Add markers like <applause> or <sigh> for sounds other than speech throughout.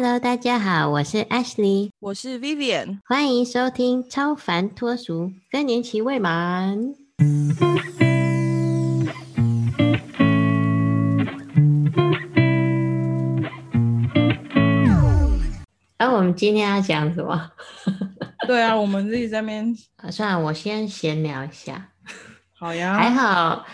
Hello，大家好，我是 Ashley，我是 Vivian，欢迎收听《超凡脱俗》，更年期未满。而、我们今天要讲什么？<laughs> 对啊，我们自己在那边 <laughs> 啊算了，我先闲聊一下。好呀，还好，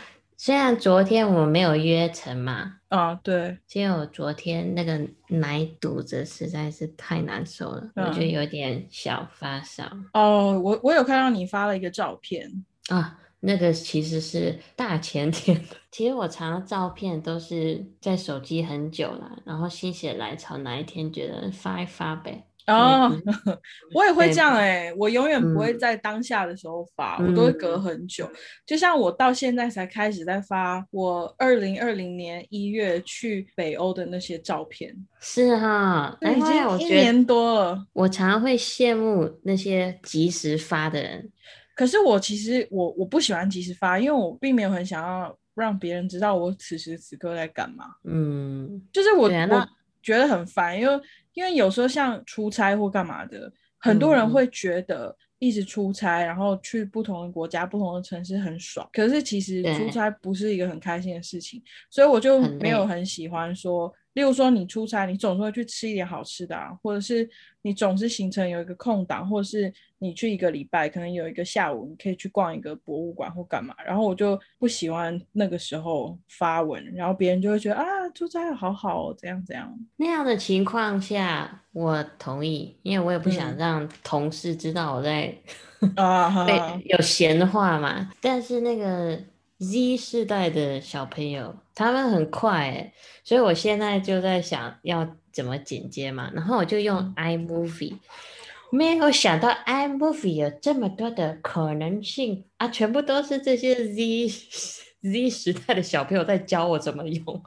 虽然昨天我没有约成嘛，啊，对，结果昨天那个奶堵着实在是太难受了，我就嗯有点小发烧哦，我我有看到你发了一个照片，啊。那个其实是大前天，<laughs> 其实我常照片都是在手机很久了，然后心血来潮哪一天觉得发一发呗。哦我也会对这样哎、我永远不会嗯在当下的时候发，我都会隔嗯很久。就像我到现在才开始在发我二零二零年一月去北欧的那些照片，是哈，那已经一年多了。我常常会羡慕那些及时发的人。可是我其实我我不喜欢及时发，因为我并没有很想要让别人知道我此时此刻在干嘛。嗯，就是我、我觉得很烦，因为因为有时候像出差或干嘛的，很多人会觉得一直出差，然后去不同的国家、不同的城市很爽。可是其实出差不是一个很开心的事情，所以我就没有很喜欢说，例如说你出差，你总是会去吃一点好吃的啊，或者是你总是行程有一个空档，或者是你去一个礼拜，可能有一个下午你可以去逛一个博物馆或干嘛，然后我就不喜欢那个时候发文，然后别人就会觉得啊，出差好好哦，怎样怎样。那样的情况下，我同意，因为我也不想嗯让同事知道我在啊，哈被哈有闲话嘛。但是那个 Z 世代的小朋友，他们很快诶，所以我现在就在想要怎么剪接嘛，然后我就用嗯 iMovie，没有想到 iMovie 有这么多的可能性啊，全部都是这些 Z Z <laughs> 时代的小朋友在教我怎么用，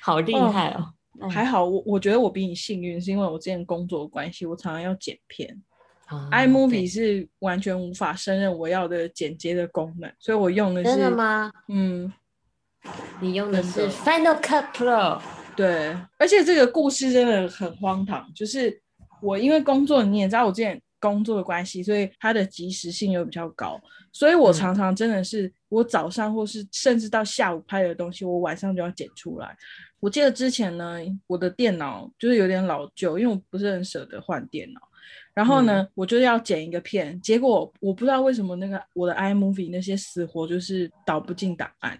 好厉哦害哦！嗯还好，我我觉得我比你幸运，是因为我之前工作的关系，我常常要剪片、哦 i 对 m o v i e 是完全无法胜任我要的剪接的功能，所以我用的是真的？吗？嗯，你用的是 Final Cut Pro，对，而且这个故事真的很荒唐，就是我因为工作，你也知道我之前工作的关系，所以它的及时性又比较高，所以我嗯常常真的是我早上或是甚至到下午拍的东西，我晚上就要剪出来。我记得之前呢，我的电脑就是有点老旧，因为我不是很舍得换电脑。然后呢，我就要剪一个片，结果我不知道为什么那个我的 iMovie 那些死活就是导不进档案，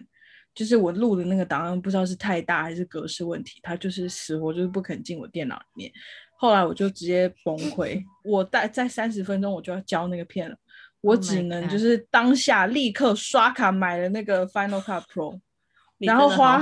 就是我录的那个档案不知道是太大还是格式问题，它就是死活就是不肯进我电脑里面。后来我就直接崩溃，我在在三十分钟我就要交那个片了，我 Oh 只能就是当下立刻刷卡买了那个 Final Cut Pro。然后花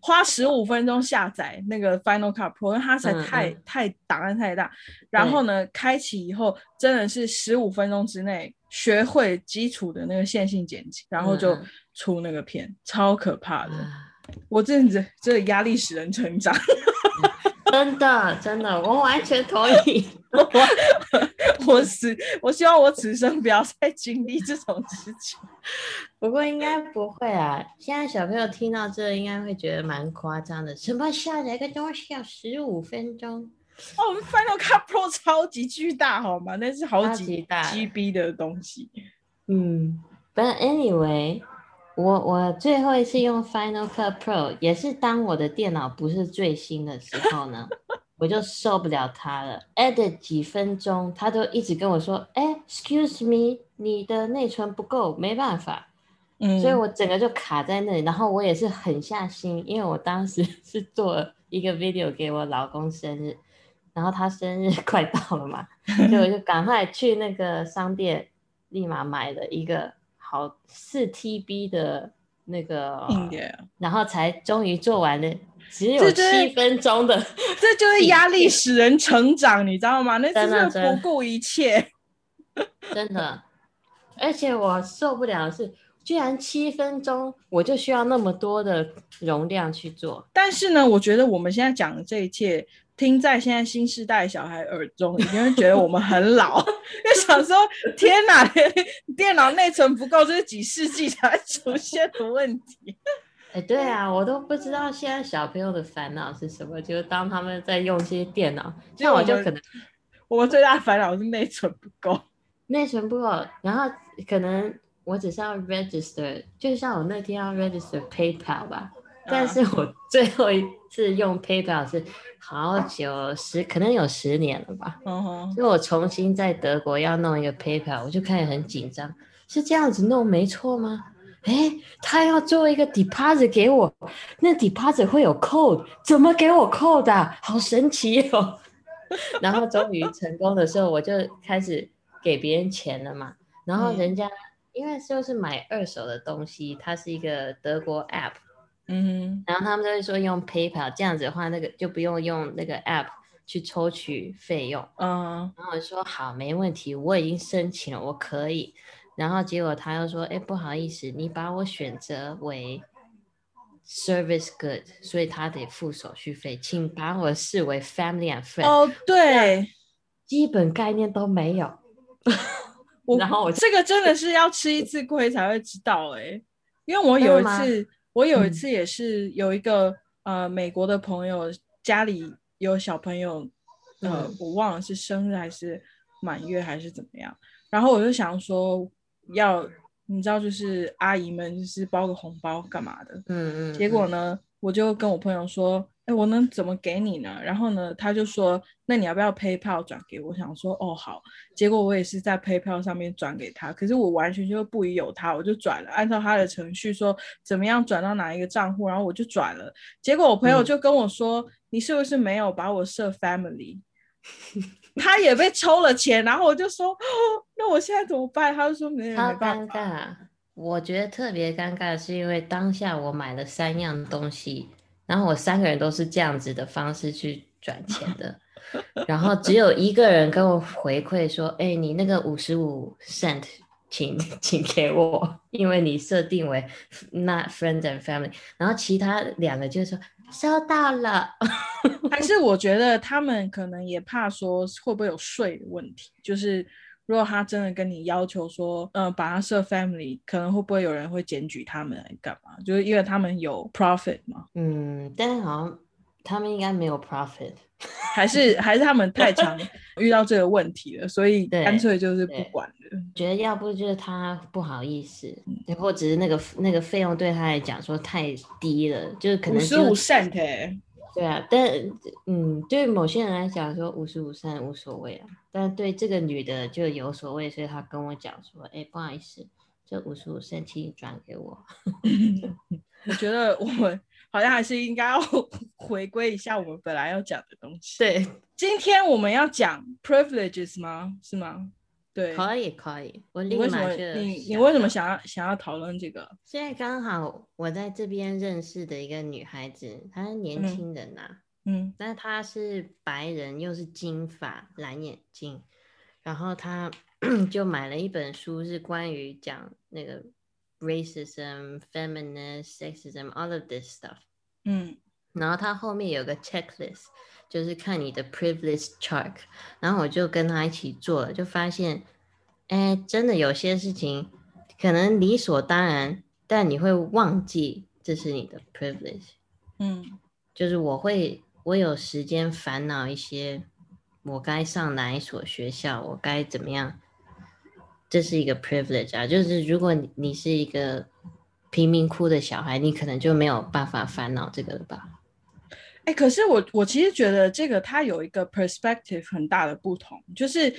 花十五分钟下载那个 Final Cut Pro，因为它实在嗯太、嗯太档案太大。然后呢，开启以后真的是十五分钟之内学会基础的那个线性剪辑，然后就出那个片，超可怕的。啊我真的这个压力使人成长。<laughs> 真的真的，我完全同意。<laughs> <laughs> 我我此我希望我此生不要再经历这种事情。不过应该不会啊，现在小朋友听到这应该会觉得蛮夸张的。什么下载一个东西要十五分钟？哦，我们 Final Cut Pro 超级巨大，好吗？那是好几大 GB 的东西。嗯，But anyway，我我最后一次用 Final Cut Pro 也是当我的电脑不是最新的时候呢，我就受不了他了。edit 几分钟，他都一直跟我说：“哎，excuse me，你的内存不够，没办法。”嗯，所以我整个就卡在那里，然后我也是狠下心，因为我当时 <laughs> 是做了一个 video 给我老公生日，然后他生日 <laughs> 快到了嘛，所以我就赶快去那个商店，立马买了一个好四 TB 的那个。然后才终于做完了，只有七分钟的，这就是压力使人成长，你知道吗？那真的不顾一切。<laughs> 真的，而且我受不了的是，居然七分钟我就需要那么多的容量去做。但是呢，我觉得我们现在讲的这一切，听在现在新时代小孩耳中，一定会觉得我们很老，<laughs> 就想说，天哪，<laughs> 电脑内存不够，这是几世纪才出现的问题。哎，对啊，我都不知道现在小朋友的烦恼是什么，就是当他们在用这些电脑，那我就可能我们最大的烦恼是内存不够，内存不够，然后可能我只是要 register，就像我那天要 register PayPal 吧，但是我。最后一次用 PayPal 是好久十，可能有十年了吧，嗯哼，所以我重新在德国要弄一个 PayPal，我就开始很紧张，是这样子弄没错吗？哎，他要做一个 deposit 给我，那 deposit 会有 code，怎么给我 code 啊？好神奇哦！<laughs> 然后终于成功的时候，我就开始给别人钱了嘛。然后人家因为就是买二手的东西，它是一个德国 app，嗯然后他们就会说用 PayPal 这样子的话，那个就不用用那个 app 去抽取费用。哼，嗯，然后我说好，没问题，我已经申请了，我可以。然后结果他又说，哎，不好意思，你把我选择为 service good，所以他得付手续费，请把我视为 family and friend。哦，对，基本概念都没有。<laughs> 我然后我这个真的是要吃一次亏才会知道哎、因为我有一次，我有一嗯次也是有一个、呃美国的朋友家里有小朋友，呃，嗯我忘了是生日还是满月还是怎么样，然后我就想说要你知道就是阿姨们就是包个红包干嘛的，嗯嗯，结果呢，我就跟我朋友说，哎，我能怎么给你呢？然后呢，他就说，那你要不要 PayPal 转给我？我想说，哦，好。结果我也是在 PayPal 上面转给他，可是我完全就不疑有他，我就转了，按照他的程序说怎么样转到哪一个账户，然后我就转了。结果我朋友嗯就跟我说，你是不是没有把我设 Family？<laughs> 他也被抽了钱，然后我就说，哦，那我现在怎么办？他就说没超没办尴。尬。我觉得特别尴尬，是因为当下我买了三样东西，然后我三个人都是这样子的方式去转钱的，然后只有一个人跟我回馈说：“哎，你那个五十五 cent，请请给我，因为你设定为 not friend and family。”然后其他两个就说：“收到了。还是我觉得他们可能也怕说会不会有税的问题，就是如果他真的跟你要求说，嗯、把他设 family，可能会不会有人会检举他们来干嘛？就是因为他们有 profit 嘛，”嗯，但是好像他们应该没有 profit。<laughs> 还是还是他们太常 <laughs> 遇到这个问题了，所以对干脆就是不管了。觉得要不就是他不好意思，或者是那个那个费用对他来讲说太低了，就是可能十五 cent 哎、对啊，但嗯，对某些人来讲说五十五三无所谓啊，但对这个女的就有所谓，所以她跟我讲说，哎，不好意思，这五十五三请你转给我。<laughs> 我觉得我们好像还是应该要 <laughs> 回归一下我们本来要讲的东西。对，今天我们要讲 privileges 吗？是吗？对，可以可以，我立马就你你为什么想要想要讨论这个？现在刚好我在这边认识的一个女孩子，她是年嗯轻人呐、嗯但她是白人，又是金发、蓝眼睛，然后她 <coughs> 就买了一本书，是关于讲那个 racism、feminist、sexism all of this stuff。嗯然后她后面有个 checklist，就是看你的 privilege chart。然后我就跟他一起做了，就发现，哎，真的有些事情可能理所当然，但你会忘记这是你的 privilege。嗯就是我会，我有时间烦恼一些，我该上哪一所学校，我该怎么样，这是一个 privilege 啊。就是如果你你是一个贫民窟的小孩，你可能就没有办法烦恼这个了吧？哎、可是我我其实觉得这个它有一个 perspective 很大的不同，就是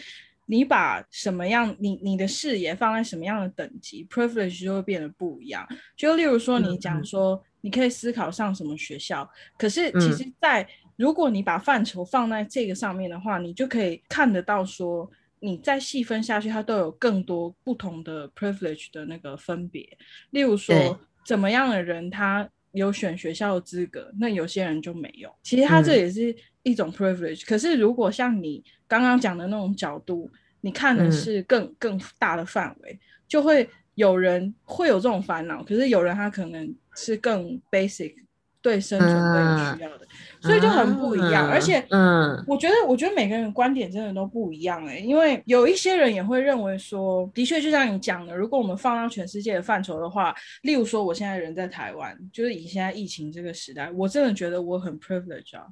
你把什么样你你的视野放在什么样的等级，privilege 就会变得不一样。就例如说，你讲说你可以思考上什么学校，可是其嗯实在，如果你把范畴放在这个上面的话，你就可以看得到说。你再细分下去，它都有更多不同的 privilege 的那个分别。例如说，怎么样的人他有选学校的资格，那有些人就没有。其实他这嗯也是一种 privilege、可是如果像你刚刚讲的那种角度，你看的嗯是更、更大的范围，就会有人会有这种烦恼。可是有人他可能是更 basic，对生存更有需要的，所以就很不一样。而且，嗯，我觉得，我觉得每个人观点真的都不一样哎、因为有一些人也会认为说，的确就像你讲的，如果我们放到全世界的范畴的话，例如说，我现在人在台湾，就是以现在疫情这个时代，我真的觉得我很 privilege 啊。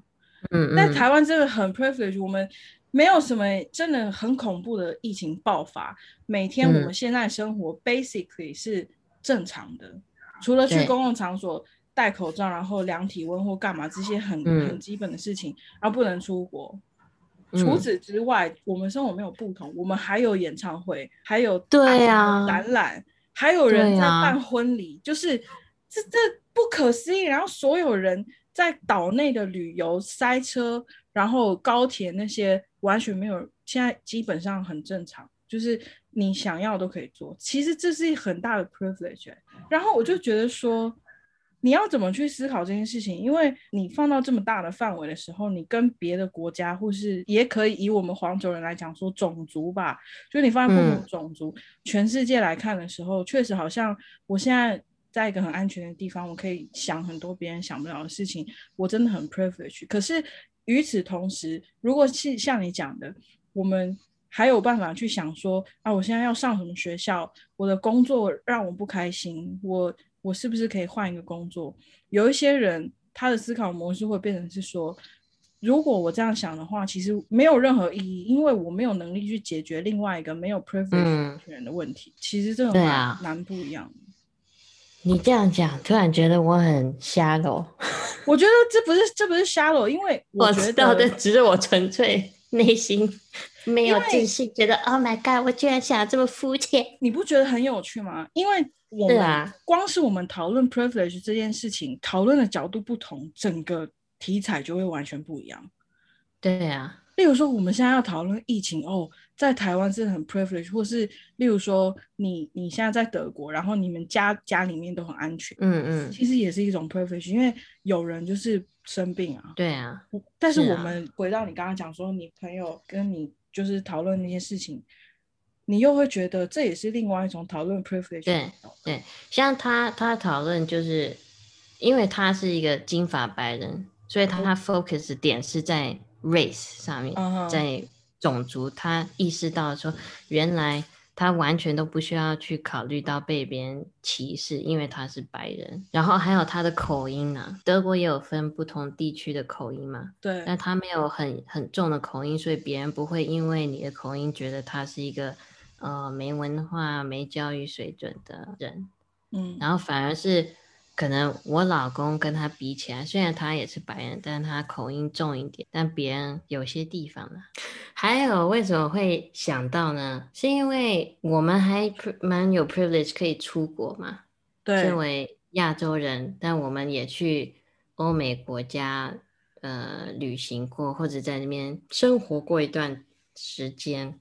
嗯在台湾真的很 privilege，我们没有什么真的很恐怖的疫情爆发，每天我们嗯。现在生活 basically 是正常的，除了去公共场所戴口罩，然后量体温或干嘛这些很、嗯。很基本的事情，然后不能出国。除嗯。此之外，我们生活没有不同，我们还有演唱会，还有对大啊展览，还有人在办婚礼，就是这这不可思议。然后所有人在岛内的旅游塞车，然后高铁那些完全没有，现在基本上很正常，就是你想要都可以做。其实这是很大的 privilege 欸、然后我就觉得说。你要怎么去思考这件事情？因为你放到这么大的范围的时候，你跟别的国家，或是也可以以我们黄种人来讲说种族吧，就你放在不同嗯种族、全世界来看的时候，确实好像我现在在一个很安全的地方，我可以想很多别人想不了的事情，我真的很 privilege。可是与此同时，如果是像你讲的，我们还有办法去想说啊，我现在要上什么学校，我的工作让我不开心，我我是不是可以换一个工作？有一些人他的思考模式会变成是说，如果我这样想的话，其实没有任何意义，因为我没有能力去解决另外一个没有 privilege 嗯的人的问题。其实这种难、不一样的。你这样讲，突然觉得我很瞎喽。<laughs> 我觉得这不是这不是 shallow，因为我觉知道的，只是我纯粹内心没有自信，觉得 Oh my God，我居然想得这么肤浅。你不觉得很有趣吗？因为我们、啊光是我们讨论 privilege 这件事情，讨论的角度不同，整个题材就会完全不一样。对啊，例如说，我们现在要讨论疫情哦，在台湾是很 privilege，或是例如说你你现在在德国，然后你们家家里面都很安全，嗯嗯，其实也是一种 privilege，因为有人就是生病啊。对啊，但是我们回到你刚刚讲说，你朋友跟你就是讨论那些事情，你又会觉得这也是另外一种讨论 privilege 的对。对，像他他讨论就是，因为他是一个金发白人，所以他 focus 点是在 race 上面，在种族，他意识到说，原来他完全都不需要去考虑到被别人歧视，因为他是白人。然后还有他的口音呢、德国也有分不同地区的口音嘛，对，但他没有很很重的口音，所以别人不会因为你的口音觉得他是一个呃没文化、没教育水准的人。嗯，然后反而是可能我老公跟他比起来，虽然他也是白人，但是他口音重一点，但别人有些地方呢。还有为什么会想到呢？是因为我们还蛮有 privilege 可以出国嘛，对身，为亚洲人，但我们也去欧美国家呃旅行过，或者在那边生活过一段时间，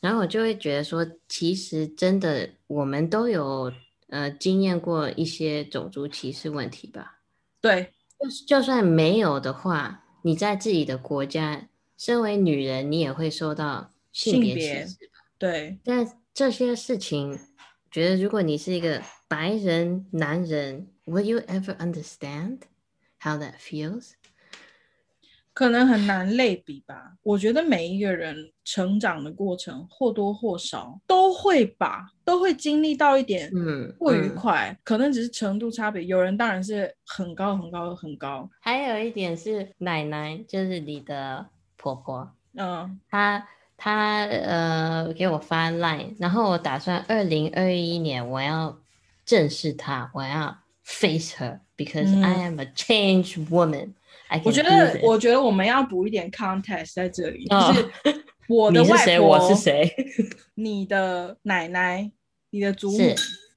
然后我就会觉得说，其实真的我们都有呃经验过一些种族歧视问题吧。对，就就算没有的话，你在自己的国家，身为女人，你也会受到性别歧视吧。对，但这些事情，觉得如果你是一个白人男人，Will you ever understand how that feels？可能很难类比吧。我觉得每一个人成长的过程或多或少都会吧，都会经历到一点嗯，不愉嗯快，可能只是程度差别。有人当然是很高很高很高，还有一点是奶奶，就是你的婆婆，嗯她她呃给我发 line，然后我打算二零二一年我要正视她，我要 face her because 嗯 I am a changed woman。我觉得我觉得我们要补一点 context 在这里，哦就是我的 <laughs> 你是谁，外婆，我是谁？<laughs> 你的奶奶，你的祖母是，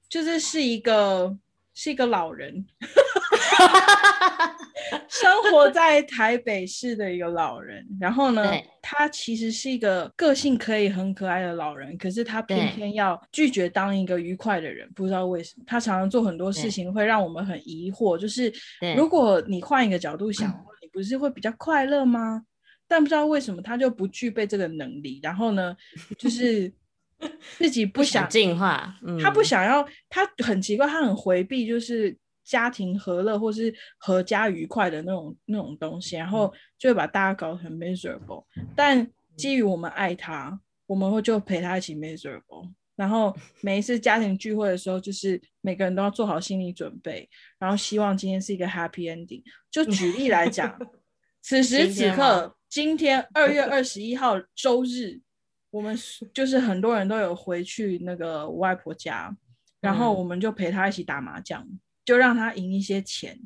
就是是一个是一个老人，<laughs> <laughs> 生活在台北市的一个老人。然后呢，他其实是一个个性可以很可爱的老人，可是他偏偏要拒绝当一个愉快的人，不知道为什么。他常常做很多事情会让我们很疑惑，就是如果你换一个角度想，<clears throat> 你不是会比较快乐吗？但不知道为什么他就不具备这个能力，然后呢，就是 <laughs> 自己不想进化，嗯，他不想要，他很奇怪，他很回避，就是家庭和乐或是阖家愉快的那种那种东西，然后就会把大家搞得很 miserable。但基于我们爱他，我们会就陪他一起 miserable。然后 <laughs> 每一次家庭聚会的时候，就是每个人都要做好心理准备，然后希望今天是一个 happy ending。就举例来讲，<laughs> 此时此刻，今天 <laughs> 二月二十一号周日，我们就是很多人都有回去那个外婆家，然后我们就陪他一起打麻将，就让他赢一些钱，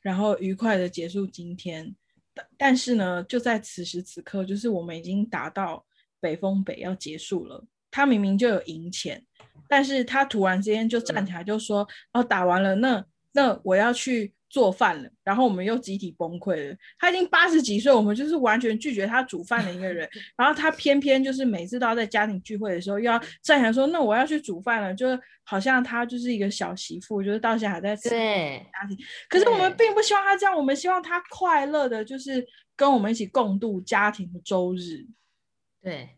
然后愉快的结束今天。但但是呢，就在此时此刻，就是我们已经打到北风北要结束了。他明明就有赢钱，但是他突然之间就站起来就说：“哦，打完了，那那我要去做饭了。”然后我们又集体崩溃了。他已经八十几岁，我们就是完全拒绝他煮饭的一个人。<laughs> 然后他偏偏就是每次都要在家庭聚会的时候，又要站起来说：“那我要去煮饭了。”就好像他就是一个小媳妇，就是到现在还在对家庭。可是我们并不希望他这样，我们希望他快乐的，就是跟我们一起共度家庭的周日。对。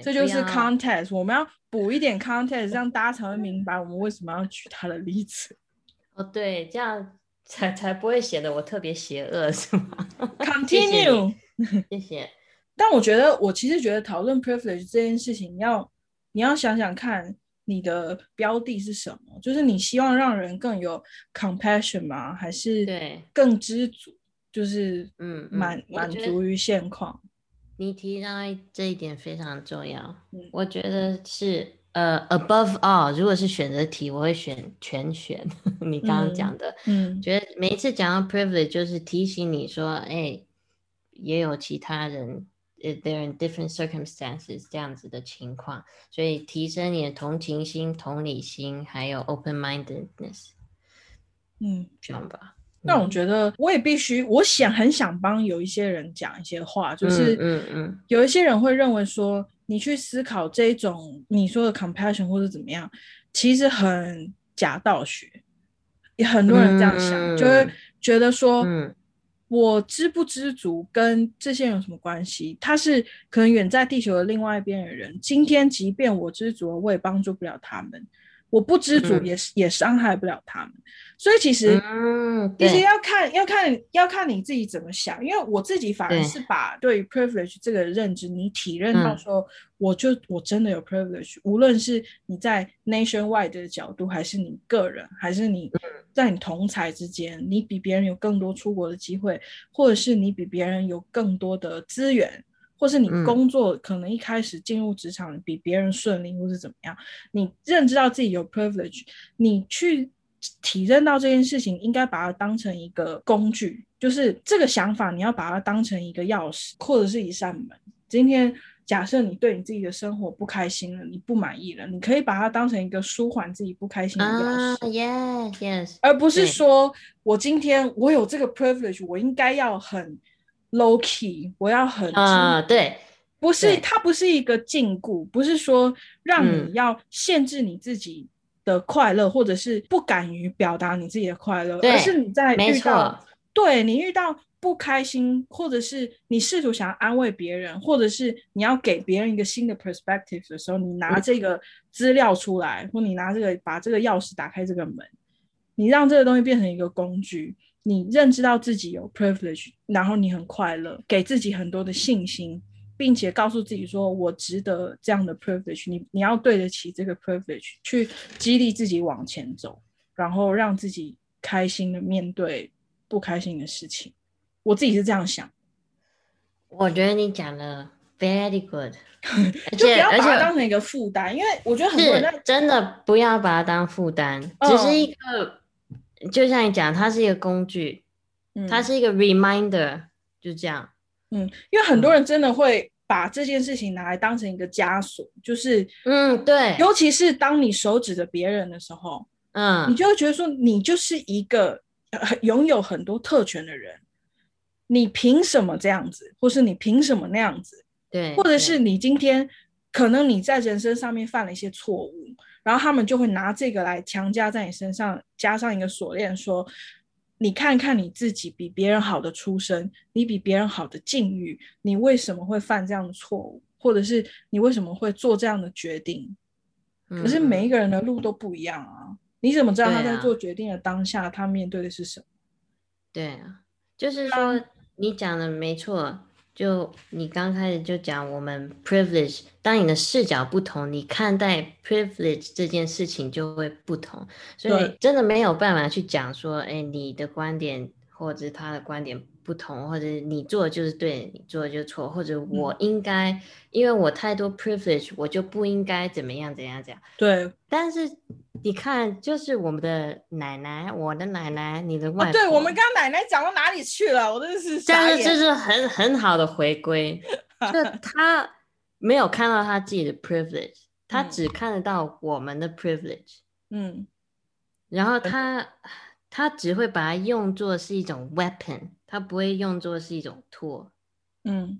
这就是 context，我们要补一点 <laughs> context，让大家才会明白我们为什么要举他的例子。哦，对，这样才才不会显得我特别邪恶，<laughs> 是吗？Continue，谢谢。<laughs> 但我觉得，我其实觉得讨论 privilege 这件事情，要你要想想看，你的标的是什么？就是你希望让人更有 compassion 吗？还是对更知足？就是嗯，满满足于现况。你提到这一点非常重要，我觉得是呃，above all，如果是选择题，我会选全选。<laughs> 你刚刚讲的，嗯，觉得每一次讲到 privilege，就是提醒你说，哎，也有其他人，they're in different circumstances 这样子的情况，所以提升你的同情心、同理心，还有 open mindedness，嗯，这样吧。那我觉得我也必须，我想很想帮有一些人讲一些话，就是嗯嗯，有一些人会认为说，你去思考这种你说的 compassion 或者怎么样，其实很假道学，也很多人这样想，就会觉得说，嗯我知不知足跟这些人有什么关系？他是可能远在地球的另外一边的人，今天即便我知足了，我也帮助不了他们。我不知足，也是也伤害不了他们，所以其实，其实要看要看要看你自己怎么想。因为我自己反而是把对于 privilege 这个认知，你体认到说，我就我真的有 privilege，无论是你在 nationwide 的角度，还是你个人，还是你在你同才之间，你比别人有更多出国的机会，或者是你比别人有更多的资源。或是你工作可能一开始进入职场比别人顺利，或是怎么样？你认知到自己有 privilege，你去体认到这件事情，应该把它当成一个工具，就是这个想法，你要把它当成一个钥匙，或者是一扇门。今天假设你对你自己的生活不开心了，你不满意了，你可以把它当成一个舒缓自己不开心的钥匙，yes yes，而不是说我今天我有这个 privilege，我应该要很。Low key，我要很啊，对，不是它不是一个禁锢，不是说让你要限制你自己的快乐，或者是不敢于表达你自己的快乐，而是你在遇到对你遇到不开心，或者是你试图想要安慰别人，或者是你要给别人一个新的 perspective 的时候，你拿这个资料出来，或你拿这个把这个钥匙打开这个门，你让这个东西变成一个工具。你认知到自己有 privilege，然后你很快乐，给自己很多的信心，并且告诉自己说：“我值得这样的 privilege。”你你要对得起这个 privilege，去激励自己往前走，然后让自己开心的面对不开心的事情。我自己是这样想。我觉得你讲的 very good，<laughs> 就不要把它当成一个负担，因为我觉得很多人真的不要把它当负担，只是一个。就像你讲，它是一个工具，它是一个 reminder，就这样。嗯，因为很多人真的会把这件事情拿来当成一个枷锁，就是，嗯，对。尤其是当你手指着别人的时候，嗯，你就会觉得说，你就是一个拥有很多特权的人，你凭什么这样子，或是你凭什么那样子？对，或者是你今天可能你在人生上面犯了一些错误。然后他们就会拿这个来强加在你身上，加上一个锁链，说：“你看看你自己比别人好的出身，你比别人好的境遇，你为什么会犯这样的错误？或者是你为什么会做这样的决定？可是每一个人的路都不一样啊。你怎么知道他在做决定的当下，他面对的是什么？对啊，就是说你讲的没错。就你刚开始就讲我们 privilege，当你的视角不同，你看待 privilege 这件事情就会不同，所以真的没有办法去讲说，哎，你的观点或者是他的观点不同，或者你做的就是对，你做的就是错，或者我应该，因为我太多 privilege，我就不应该怎么样怎样怎样。对，但是你看，就是我们的奶奶，我的奶奶，你的外哦，对我们刚刚奶奶讲到哪里去了？我真的是但是这。是很很好的回归，<laughs> 就他没有看到他自己的 privilege，他嗯只看得到我们的 privilege，嗯，然后他他只会把它用作是一种 weapon，他不会用作是一种 tool，嗯，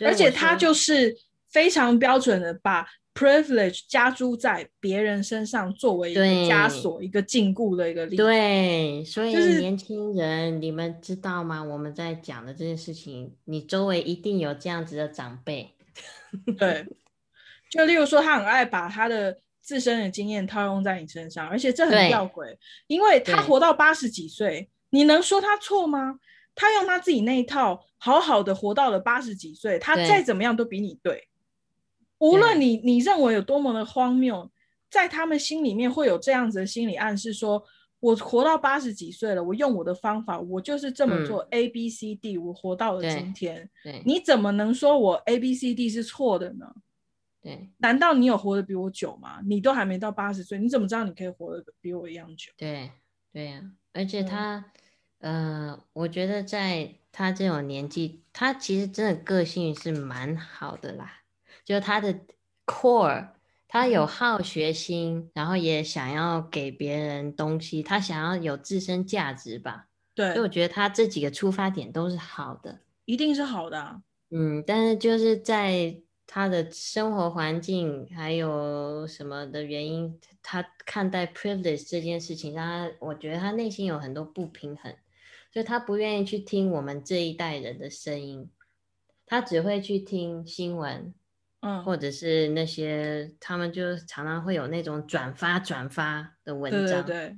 而且他就是非常标准的把 privilege 加诸在别人身上，作为一个对枷锁、一个禁锢的一个例子。对，所以就是年轻人，你们知道吗？我们在讲的这件事情，你周围一定有这样子的长辈。<laughs> 对，就例如说，他很爱把他的自身的经验套用在你身上，而且这很吊诡，因为他活到八十几岁，你能说他错吗？他用他自己那一套，好好的活到了八十几岁，他再怎么样都比你对。无论你你认为有多么的荒谬，在他们心里面会有这样子的心理暗示说。我活到八十几岁了，我用我的方法，我就是这么做、A B C D，我活到了今天。你怎么能说我 A B C D 是错的呢？对难道你有活得比我久吗？你都还没到八十岁，你怎么知道你可以活得比我一样久？对对呀、而且嗯他，呃，我觉得在他这种年纪，他其实真的个性是蛮好的啦，就他的 core。他有嗯好学心，然后也想要给别人东西，他想要有自身价值吧。对所以我，觉得他这几个出发点都是好的。一定是好的、啊。嗯，但是就是在他的生活环境还有什么的原因，他看待 privilege 这件事情，让他我觉得他内心有很多不平衡，所以他不愿意去听我们这一代人的声音，他只会去听新闻，嗯，或者是那些他们就常常会有那种转发转发的文对章，对对，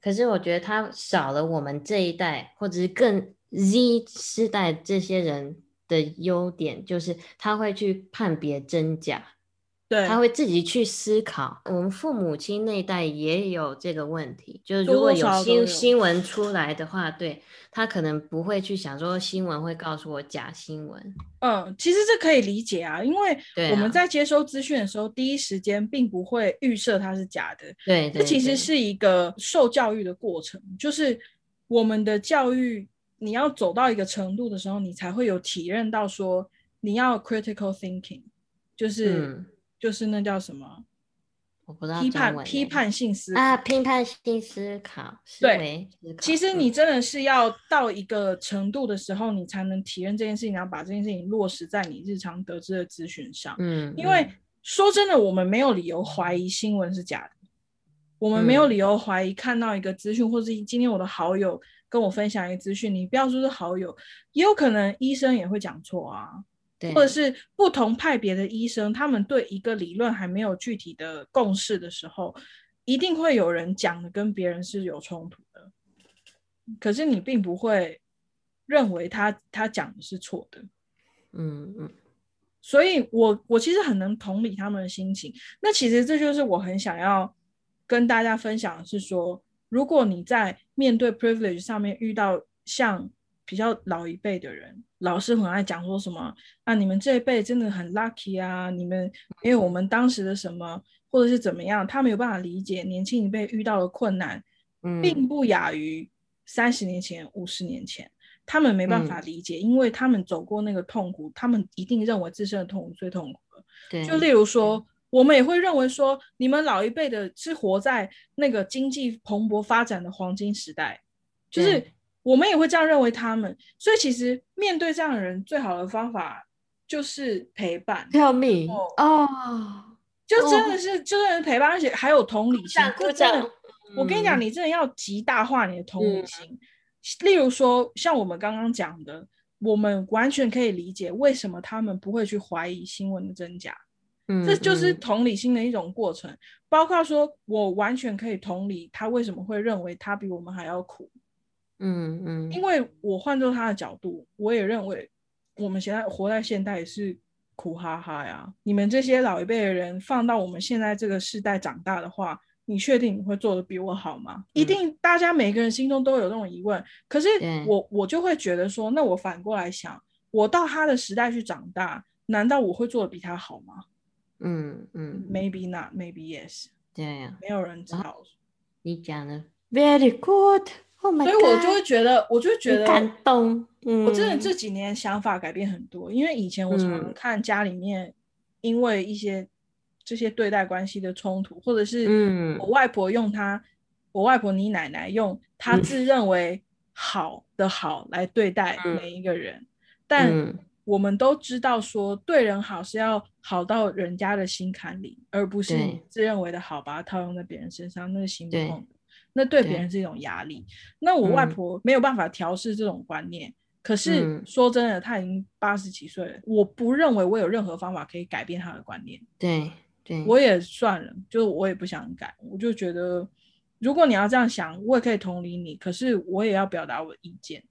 可是我觉得他少了我们这一代，或者是更 Z 世代这些人的优点，就是他会去判别真假，对，他会自己去思考。我们父母亲那一代也有这个问题，就是如果有新新闻出来的话，对他可能不会去想说新闻会告诉我假新闻。嗯，其实这可以理解啊，因为我们在接收资讯的时候，第一时间并不会预设它是假的，对对这其实是一个受教育的过程，就是我们的教育，你要走到一个程度的时候，你才会有体认到说你要 critical thinking，就是、嗯。就是那叫什么我不知道批判批判性思考啊，批判性思考，对。其实嗯。你真的是要到一个程度的时候，你才能体验这件事情，然后把这件事情落实在你日常得知的资讯上。嗯，因为嗯说真的，我们没有理由怀疑新闻是假的，我们没有嗯。理由怀疑看到一个资讯，或是今天我的好友跟我分享一个资讯，你不要说是好友，也有可能医生也会讲错啊，对，或者是不同派别的医生，他们对一个理论还没有具体的共识的时候，一定会有人讲的跟别人是有冲突的。可是你并不会认为他他讲的是错的，嗯嗯所以我我其实很能同理他们的心情。那其实这就是我很想要跟大家分享的是说，如果你在面对 privilege 上面遇到像比较老一辈的人，老师很爱讲说什么啊，你们这一辈真的很 lucky 啊，你们因为我们当时的什么或者是怎么样，他没有办法理解年轻一辈遇到的困难，嗯，并不亚于三十年前、五十年前，他们没办法嗯。理解，因为他们走过那个痛苦，他们一定认为自身的痛苦最痛苦了。对，就例如说，我们也会认为说，你们老一辈的是活在那个经济蓬勃发展的黄金时代，就是我们也会这样认为他们。所以其实面对这样的人，最好的方法就是陪伴，Tell me 哦哦，就真的是就真的是陪伴，而且还有同理心真的掌。我跟你讲，嗯你真的要极大化你的同理嗯心。例如说，像我们刚刚讲的，我们完全可以理解为什么他们不会去怀疑新闻的真假，嗯，这就是嗯同理心的一种过程。包括说我完全可以同理他为什么会认为他比我们还要苦，嗯嗯，因为我换做他的角度，我也认为我们现在活在现代也是苦哈哈呀。你们这些老一辈的人放到我们现在这个时代长大的话，你确定你会做的比我好吗？一定，大家每个人心中都有这种疑问。可是我我就会觉得说，那我反过来想，我到他的时代去长大，难道我会做的比他好吗嗯嗯，？Maybe not, maybe yes，对呀，没有人知道。你讲的 very good，Oh my 所以我就会觉得，我就会觉得感动。嗯，我真的这几年想法改变很多，因为以前我常看家里面因为一些这些对待关系的冲突，或者是嗯。我外婆用她，我外婆你奶奶用她嗯。自认为好的好来对待嗯。每一个人，但嗯我们都知道说对人好是要好到人家的心坎里，而不是你自认为的好把它套用在别人身上，那是行不通的。那对别人是一种压力。那我外嗯婆没有办法调试这种观念，可是嗯说真的，她已经八十几岁了，我不认为我有任何方法可以改变她的观念。对对，我也算了，就我也不想改，我就觉得，如果你要这样想，我也可以同理你，可是我也要表达我的意见。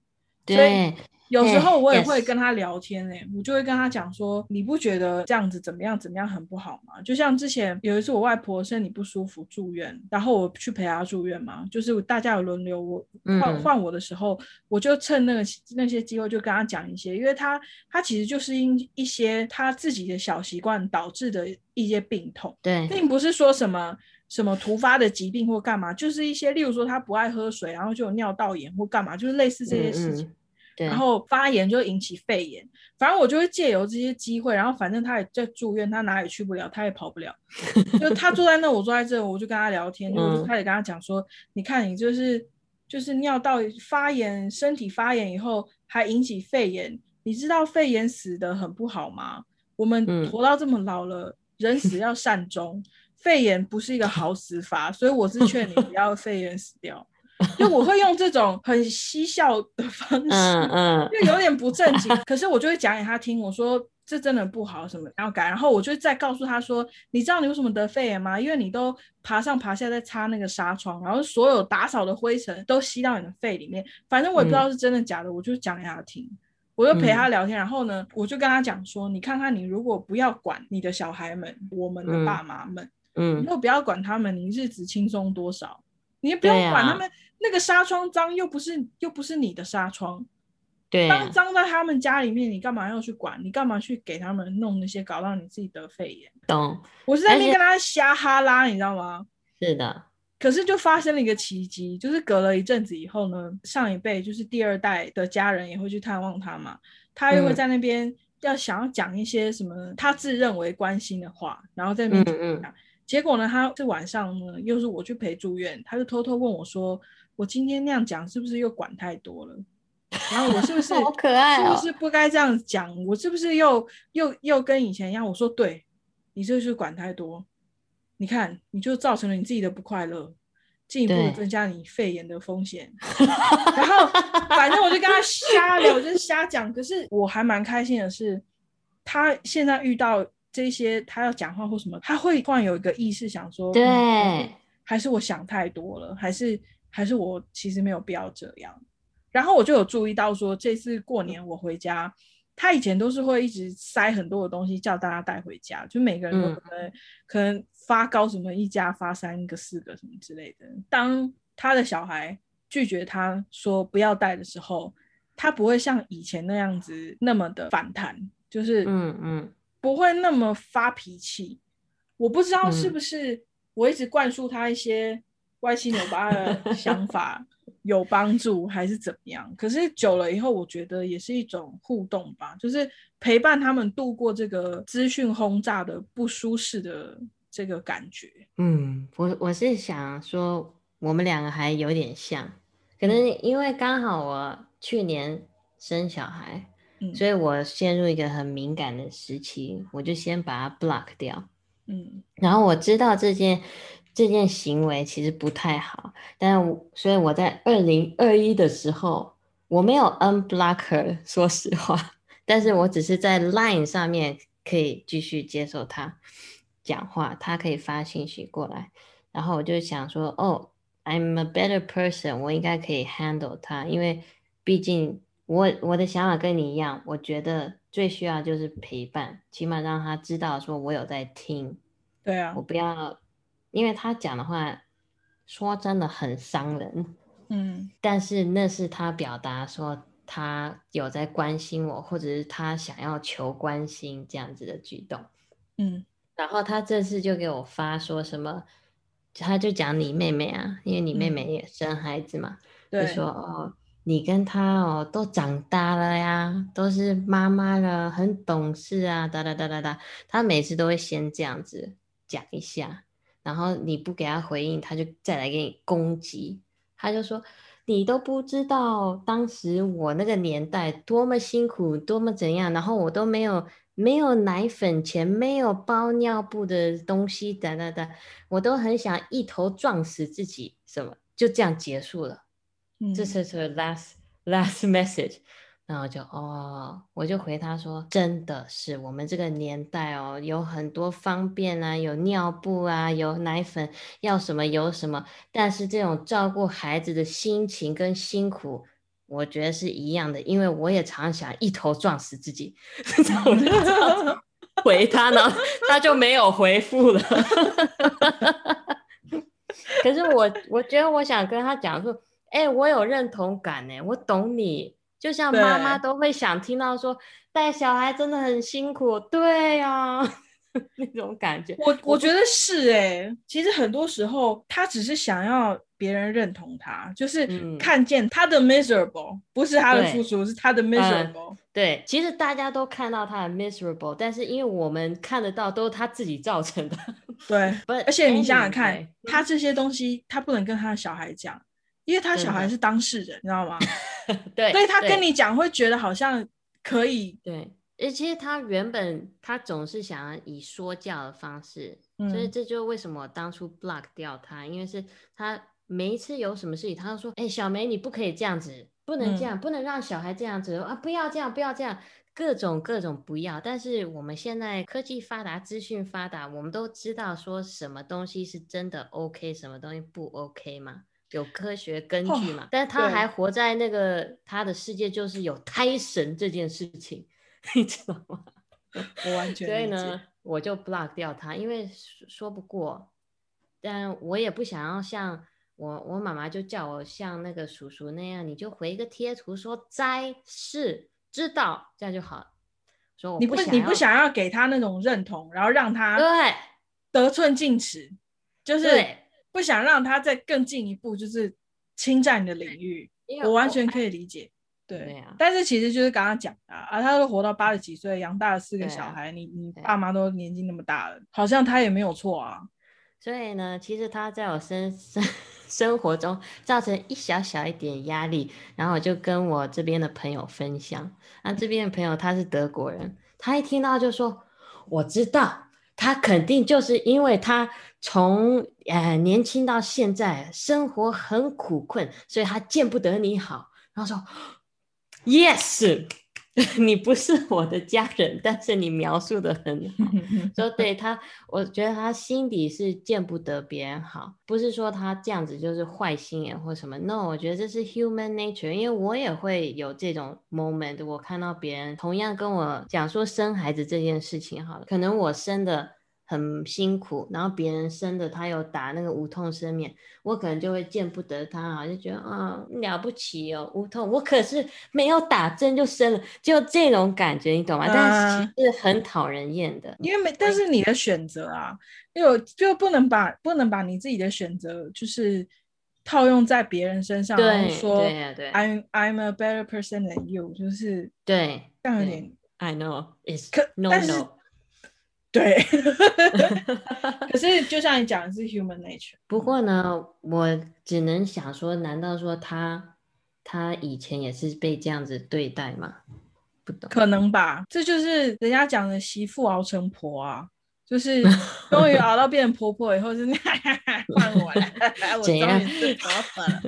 所以对有时候我也会跟他聊天诶、我就会跟他讲说，你不觉得这样子怎么样怎么样很不好吗？就像之前有一次我外婆身体不舒服住院，然后我去陪她住院嘛，就是大家有轮流，我换嗯换我的时候，我就趁那个那些机会就跟他讲一些，因为他他其实就是因一些他自己的小习惯导致的一些病痛。对并不是说什么什么突发的疾病或干嘛，就是一些例如说他不爱喝水，然后就有尿道炎或干嘛，就是类似这些事情。嗯嗯对，然后发炎就引起肺炎，反正我就会借由这些机会，然后反正他也在住院，他哪里去不了，他也跑不了，<laughs> 就他坐在那，我坐在这，我就跟他聊天，就我就嗯开始跟他讲说，你看你就是就是尿道发炎，身体发炎以后还引起肺炎，你知道肺炎死的很不好吗？我们嗯活到这么老了，人死要善终，肺炎不是一个好死法，所以我是劝你不要 <laughs> 肺炎死掉。就我会用这种很嬉笑的方式，嗯嗯就有点不正经，可是我就会讲给他听，我说这真的不好，什么要改，然后我就再告诉他说，你知道你为什么得肺炎吗？因为你都爬上爬下在擦那个纱窗，然后所有打扫的灰尘都吸到你的肺里面，反正我也不知道是真的假的，我就讲给他听。我就陪他聊天，然后呢，我就跟他讲说，你看看你如果不要管你的小孩们，我们的嗯爸妈们，嗯如果不要管他们，你日子轻松多少？你也不用管他们，那个纱窗脏又不是又不是你的纱窗，对啊脏脏在他们家里面，你干嘛要去管？你干嘛去给他们弄那些，搞到你自己得肺炎？懂，我是在那边跟他瞎哈拉，你知道吗？是的，可是就发生了一个奇迹，就是隔了一阵子以后呢，上一辈就是第二代的家人也会去探望他嘛，他又会嗯在那边要想要讲一些什么他自认为关心的话，然后在那边嗯嗯讲。结果呢，他是晚上呢，又是我去陪住院，他就偷偷问我说：“我今天那样讲是不是又管太多了？然后我是不是 <laughs> 好可爱哦是不是不该这样讲？我是不是又又又跟以前一样？”我说：“对，你这就是管太多。你看，你就造成了你自己的不快乐，进一步的增加你肺炎的风险。<laughs> 然后，反正我就跟他瞎聊，就是瞎讲。可是我还蛮开心的是，他现在遇到这些，他要讲话或什么，他会突然有一个意识，想说，对嗯还是我想太多了，还是还是我其实没有必要这样。然后我就有注意到说，这次过年我回家，他以前都是会一直塞很多的东西叫大家带回家，就每个人都嗯可能、可能发糕什么一家发三个四个什么之类的。当他的小孩拒绝他说不要带的时候，他不会像以前那样子那么的反弹，就是嗯嗯不会那么发脾气。我不知道是嗯不是我一直灌输他一些歪七扭八的 <laughs> 想法有帮助，还是怎么样？可是久了以后，我觉得也是一种互动吧，就是陪伴他们度过这个资讯轰炸的不舒适的这个感觉。嗯，我我是想说，我们两个还有点像，可嗯能因为刚好我去年生小孩，嗯所以我陷入一个很敏感的时期，我就先把它 block 掉。嗯然后我知道这件这件行为其实不太好，但我所以我在二零二一的时候，我没有 unblock her，说实话，但是我只是在 Line 上面可以继续接受他讲话，他可以发信息过来。然后我就想说，哦，I'm a better person，我应该可以 handle 他，因为毕竟我我的想法跟你一样，我觉得最需要就是陪伴，起码让他知道说我有在听。对啊我，不要，因为他讲的话，说真的很伤人。嗯但是那是他表达说他有在关心我，或者是他想要求关心这样子的举动。嗯然后他这次就给我发说什么，他就讲你妹妹啊，因为你妹嗯妹也生孩子嘛，就对，说哦，你跟他哦都长大了呀，都是妈妈了，很懂事啊，哒哒哒哒哒。他每次都会先这样子讲一下，然后你不给他回应，他就再来给你攻击。他就说你都不知道当时我那个年代多么辛苦，多么怎样，然后我都没有没有奶粉钱，没有包尿布的东西，哒哒哒，我都很想一头撞死自己，什么就这样结束了。嗯。这是是 last <laughs> last message，然后就哦，我就回他说，真的是我们这个年代哦，有很多方便啊，有尿布啊，有奶粉，要什么有什么，但是这种照顾孩子的心情跟辛苦，我觉得是一样的，因为我也常想一头撞死自己，<laughs> 然后我就这样 <laughs> 回他，然后他就没有回复了。可是我我觉得我想跟他讲说，哎、我有认同感呢，我懂你。就像妈妈都会想听到说带小孩真的很辛苦，对呀、<laughs> 那种感觉。我我觉得是哎、其实很多时候他只是想要别人认同他，就是嗯看见他的 miserable，、不是他的付出，是他的 miserable。对，其实大家都看到他的 miserable，但是因为我们看得到都是他自己造成的。<laughs> 对，而且你想想看他这些东西他不能跟他的小孩讲，因为他小孩是当事人，你知道吗？对，所以他跟你讲会觉得好像可以，对，而其实他原本他总是想要以说教的方式，所以嗯这就是为什么我当初 block 掉他，因为是他每一次有什么事情，他都说：“哎、小梅，你不可以这样子，不能这嗯样，不能让小孩这样子啊，不要这样，不要这样。”各种各种不要，但是我们现在科技发达，资讯发达，我们都知道说什么东西是真的 OK，什么东西不 OK 嘛，有科学根据嘛。但是他还活在那个他的世界，就是有胎神这件事情，<laughs> 你知道吗？我完全所以呢，我就 block 掉他，因为说说不过，但我也不想要像我我妈妈就叫我像那个叔叔那样，你就回一个贴图说摘是知道，这样就好了。说我你不想要你不想要给他那种认同，然后让他对得寸进尺，就是对，不想让他再更进一步，就是侵占你的领域。我完全可以理解。对，对啊但是其实就是刚刚讲的啊，啊他都活到八十几岁，养大了四个小孩，你你爸妈都年纪那么大了，好像他也没有错啊。所以呢，其实他在我身生 <laughs> 生活中造成一小小一点压力，然后我就跟我这边的朋友分享。那这边的朋友他是德国人，他一听到就说：“我知道，他肯定就是因为他从呃年轻到现在生活很苦困，所以他见不得你好。”然后说：“Yes，<laughs> 你不是我的家人，但是你描述的很好。<laughs> ”说对他，我觉得他心底是见不得别人好，不是说他这样子就是坏心眼或什么。No，我觉得这是 human nature，因为我也会有这种 moment，我看到别人同样跟我讲说生孩子这件事情好了，可能我生的很辛苦，然后别人生的他有打那个无痛生面，我可能就会见不得他好，就觉得啊了不起哦，无痛，我可是没有打针就生了，就这种感觉，你懂吗？但是其实很讨人厌的。因为没，但是你的选择啊，就就不能把不能把你自己的选择就是套用在别人身上，然后对说对呀对 I'm I'm a better person than you，就是对，对这样有点 I know it's 可 no no。对。<laughs> 可是就像你讲的是 human nature，不过呢，我只能想说，难道说他他以前也是被这样子对待吗？不懂。可能吧，这就是人家讲的媳妇熬成婆啊。就是 <laughs> 终于熬到变成婆婆以后，是 <laughs> 换我了，我终于是婆婆了。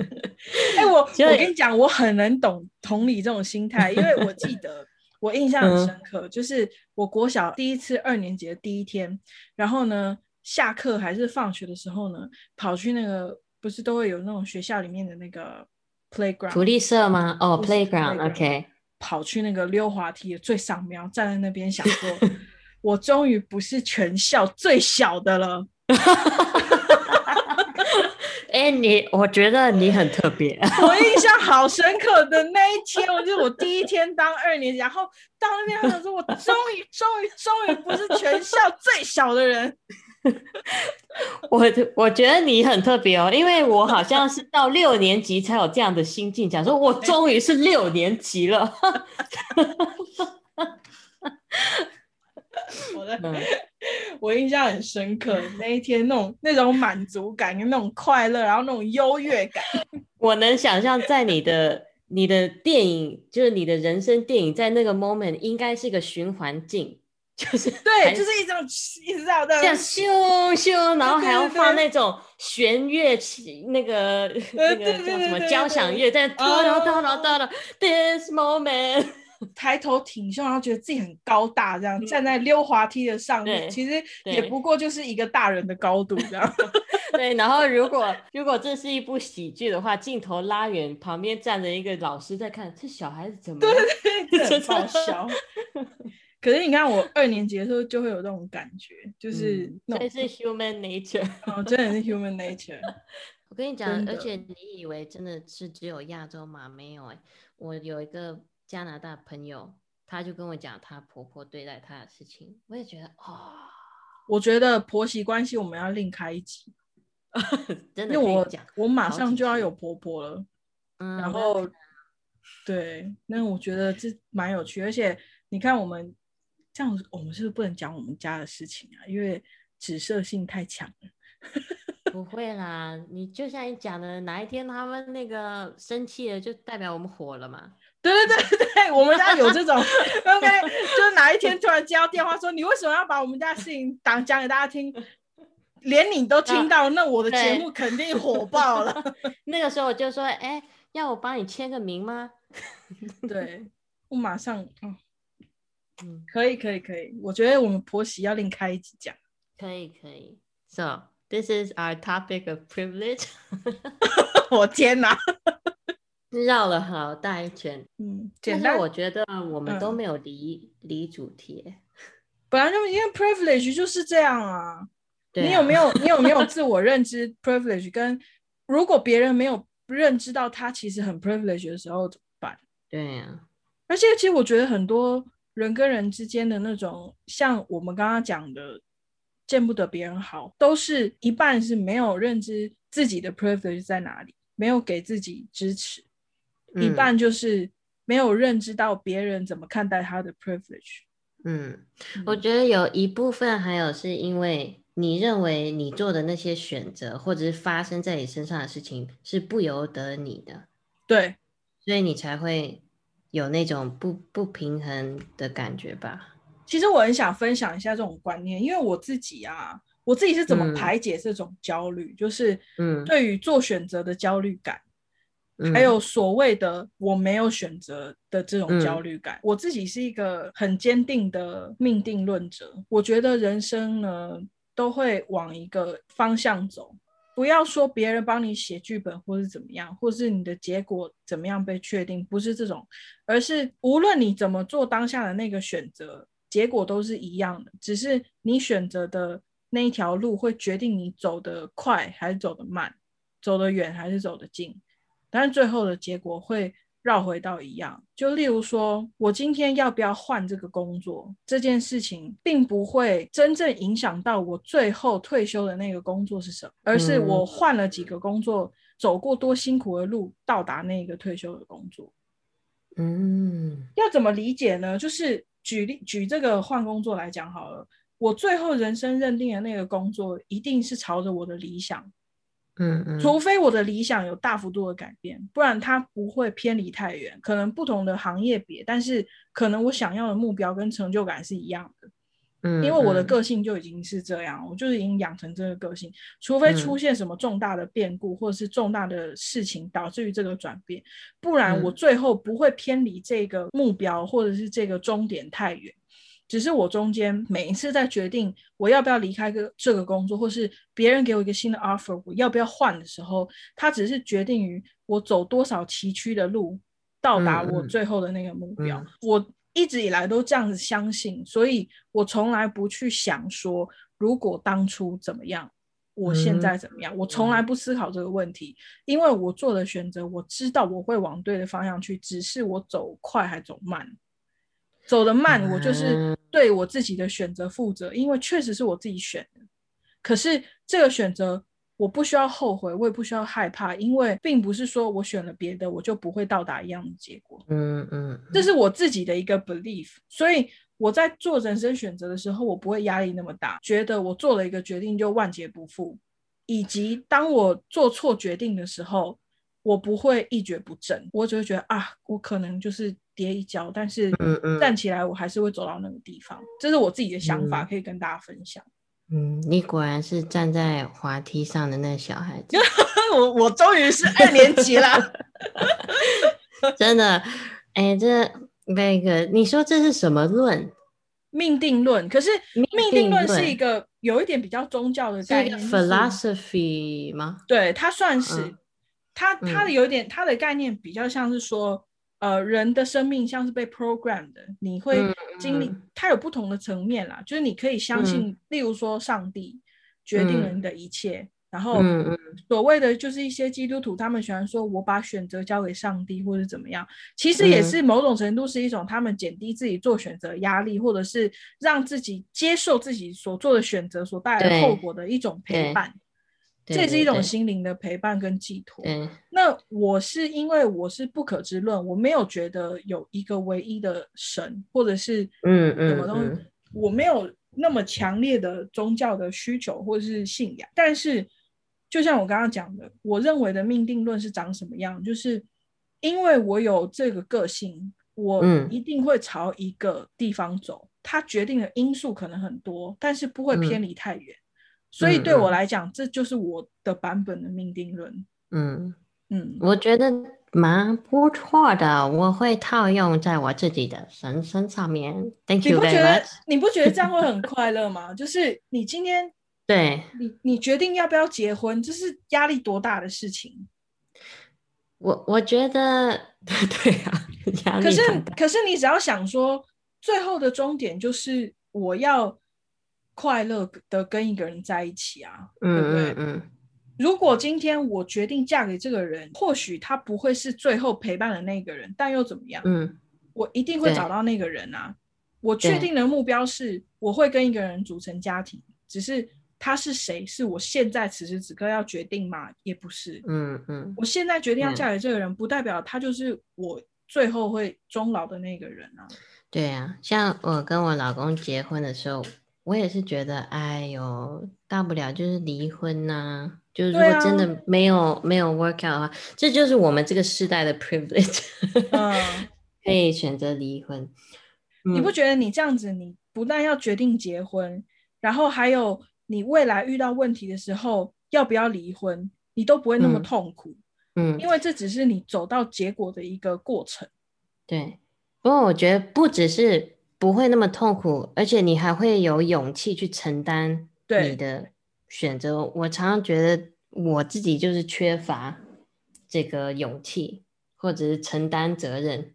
哎、我就我跟你讲，我很能懂同理这种心态，因为我记得我印象很深刻，就是我国小第一次二年级的第一天，然后呢，下课还是放学的时候呢，跑去那个不是都会有那种学校里面的那个 playground 福利社吗？哦不是，playground，OK，跑去那个溜滑梯的最上面，站在那边想说，<laughs> 我终于不是全校最小的了。<laughs> 哎，你，我觉得你很特别。<laughs> 我印象好深刻的那一天，我就是我第一天当二年级，然后到那边，他想说，我终于、终于、终于不是全校最小的人。<laughs> 我我觉得你很特别哦，因为我好像是到六年级才有这样的心境，讲说我终于是六年级了。<laughs> 我的，<laughs> 我印象很深刻，那一天那种那种满足感跟那种快乐，然后那种优越感，<laughs> 我能想象在你的你的电影，就是你的人生电影，在那个 moment 应该是一个循环镜，就是对，就是一种一直在这样咻咻，然后还要放那种弦乐器，那个那个叫什么交响乐，在哒哒哒哒哒哒，this moment。抬头挺胸，然后觉得自己很高大，这样站在溜滑梯的上面，其实也不过就是一个大人的高度这样。<laughs> 对，然后如果如果这是一部喜剧的话，镜头拉远，旁边站着一个老师在看，这小孩子怎么？对对对，好笑。可是你看，我二年级的时候就会有这种感觉，就是这是 human nature，哦，真的是 human nature。我跟你讲，而且你以为真的是只有亚洲吗？没有哎，我有一个。加拿大朋友，他就跟我讲她婆婆对待她的事情，我也觉得哦，我觉得婆媳关系我们要另开一集，<laughs> 真的，因为我我马上就要有婆婆了，嗯，然后对，那我觉得这蛮有趣，而且你看我们这样，我们是不是不能讲我们家的事情啊？因为指涉性太强了。<laughs> 不会啦，你就像你讲的，哪一天他们那个生气了，就代表我们火了嘛。对对对对，我们家有这种，<laughs> OK，<laughs> 就是哪一天突然接到电话说你为什么要把我们家事情讲讲给大家听，连你都听到，那我的节目肯定火爆了。<laughs> 那个时候我就说，哎，要我帮你签个名吗？对，我马上，嗯，可以可以可以，我觉得我们婆媳要另开一集讲。可以可以，So this is our topic of privilege。我天哪！绕了好大一圈，嗯，但是我觉得我们都没有离离主题，<laughs> 本来就因为 privilege 就是这样啊。你有没有你有没有自我认知 privilege？跟如果别人没有认知到他其实很 privilege 的时候怎么办？对呀，而且其实我觉得很多人跟人之间的那种，像我们刚刚讲的见不得别人好，都是一半是没有认知自己的 privilege 在哪里，没有给自己支持。一半就是没有认知到别人怎么看待他的 privilege。嗯，我觉得有一部分还有是因为你认为你做的那些选择，或者是发生在你身上的事情是不由得你的，对，所以你才会有那种不不平衡的感觉吧。其实我很想分享一下这种观念，因为我自己啊，我自己是怎么排解这种焦虑，就是嗯，对于做选择的焦虑感。还有所谓的我没有选择的这种焦虑感，我自己是一个很坚定的命定论者。我觉得人生呢都会往一个方向走，不要说别人帮你写剧本或是怎么样，或是你的结果怎么样被确定，不是这种，而是无论你怎么做当下的那个选择，结果都是一样的，只是你选择的那一条路会决定你走得快还是走得慢，走得远还是走得近。但是最后的结果会绕回到一样，就例如说，我今天要不要换这个工作这件事情，并不会真正影响到我最后退休的那个工作是什么，而是我换了几个工作，走过多辛苦的路，到达那个退休的工作。嗯，要怎么理解呢？就是举例举这个换工作来讲好了，我最后人生认定的那个工作，一定是朝着我的理想。嗯嗯，除非我的理想有大幅度的改变，不然它不会偏离太远。可能不同的行业别，但是可能我想要的目标跟成就感是一样的。嗯，因为我的嗯个性就已经是这样，我就是已经养成这个个性，除非出嗯现什么重大的变故或者是重大的事情导致于这个转变，不然我嗯最后不会偏离这个目标或者是这个终点太远。只是我中间每一次在决定我要不要离开个这个工作，或是别人给我一个新的 offer，我要不要换的时候，它只是决定于我走多少崎岖的路，到达我最后的那个目标。嗯我一直以来都这样子相信，所以我从来不去想说，如果当初怎么样，我现在怎么样，我从来不思考这个问题，因为我做的选择，我知道我会往对的方向去，只是我走快还走慢。走得慢，我就是嗯对我自己的选择负责，因为确实是我自己选的。可是这个选择我不需要后悔，我也不需要害怕，因为并不是说我选了别的，我就不会到达一样的结果。嗯嗯，这是我自己的一个 belief，所以我在做人生选择的时候，我不会压力那么大，觉得我做了一个决定就万劫不复，以及当我做错决定的时候，我不会一蹶不振，我只会觉得啊，我可能就是跌一跤，但是站起来，我还是会走到那个地方，这是我自己的想法，嗯可以跟大家分享。嗯，你果然是站在滑梯上的那个小孩子，<laughs> 我我终于是二年级了，<laughs> 真的，哎，这那个，你说这是什么论？命定论。可是命命定论是一个有一点比较宗教的概念，philosophy 吗？对，它算是、嗯它它的嗯有一点它的概念比较像是说，呃，人的生命像是被 program 的，你会嗯经历，嗯。它有不同的层面啦，就是你可以相信，例如说上帝决定了你的一切，然后所谓的就是一些基督徒，他们喜欢说我把选择交给上帝或者怎么样，其实也嗯。是某种程度是一种他们减低自己做选择压力，或者是让自己接受自己所做的选择所带来的后果的一种陪对。伴。对这也是一种心灵的陪伴跟寄托。那我是因为我是不可知论，我没有觉得有一个唯一的神，或者是嗯什么东西，嗯嗯我没有那么强烈的宗教的需求或者是信仰。但是，就像我刚刚讲的，我认为的命定论是长什么样，就是因为我有这个个性，我嗯一定会朝一个地方走。它决定的因素可能很多，但是不会偏离太远。所以对我来讲，这就是我的版本的命定论。嗯，嗯，我觉得蛮不错的，我会套用在我自己的人生上面。Thank 你 you 不觉 very 得 much。你不觉得这样会很快乐吗？<laughs> 就是你今天对，你你决定要不要结婚，这是压力多大的事情？我我觉得 <laughs> 对啊，压可是。可是你只要想说，最后的终点就是我要快乐的跟一个人在一起啊，对不对？如果今天我决定嫁给这个人，或许他不会是最后陪伴的那个人，但又怎么样？嗯我一定会找到那个人啊！我确定的目标是，我会跟一个人组成家庭，只是他是谁，是我现在此时此刻要决定吗？也不是。嗯嗯我现在决定要嗯嫁给这个人，不代表他就是我最后会终老的那个人啊。对啊，像我跟我老公结婚的时候，我也是觉得，哎呦，大不了就是离婚呐、就是如果真啊的没有、没有 work out 的话，这就是我们这个时代的 privilege，<laughs> 嗯，可以选择离婚。你不嗯觉得你这样子，你不但要决定结婚，然后还有你未来遇到问题的时候要不要离婚，你都不会那么嗯痛苦，嗯，因为这只是你走到结果的一个过程。对。不过我觉得不只是不会那么痛苦，而且你还会有勇气去承担对。你的选择。我常常觉得我自己就是缺乏这个勇气，或者是承担责任，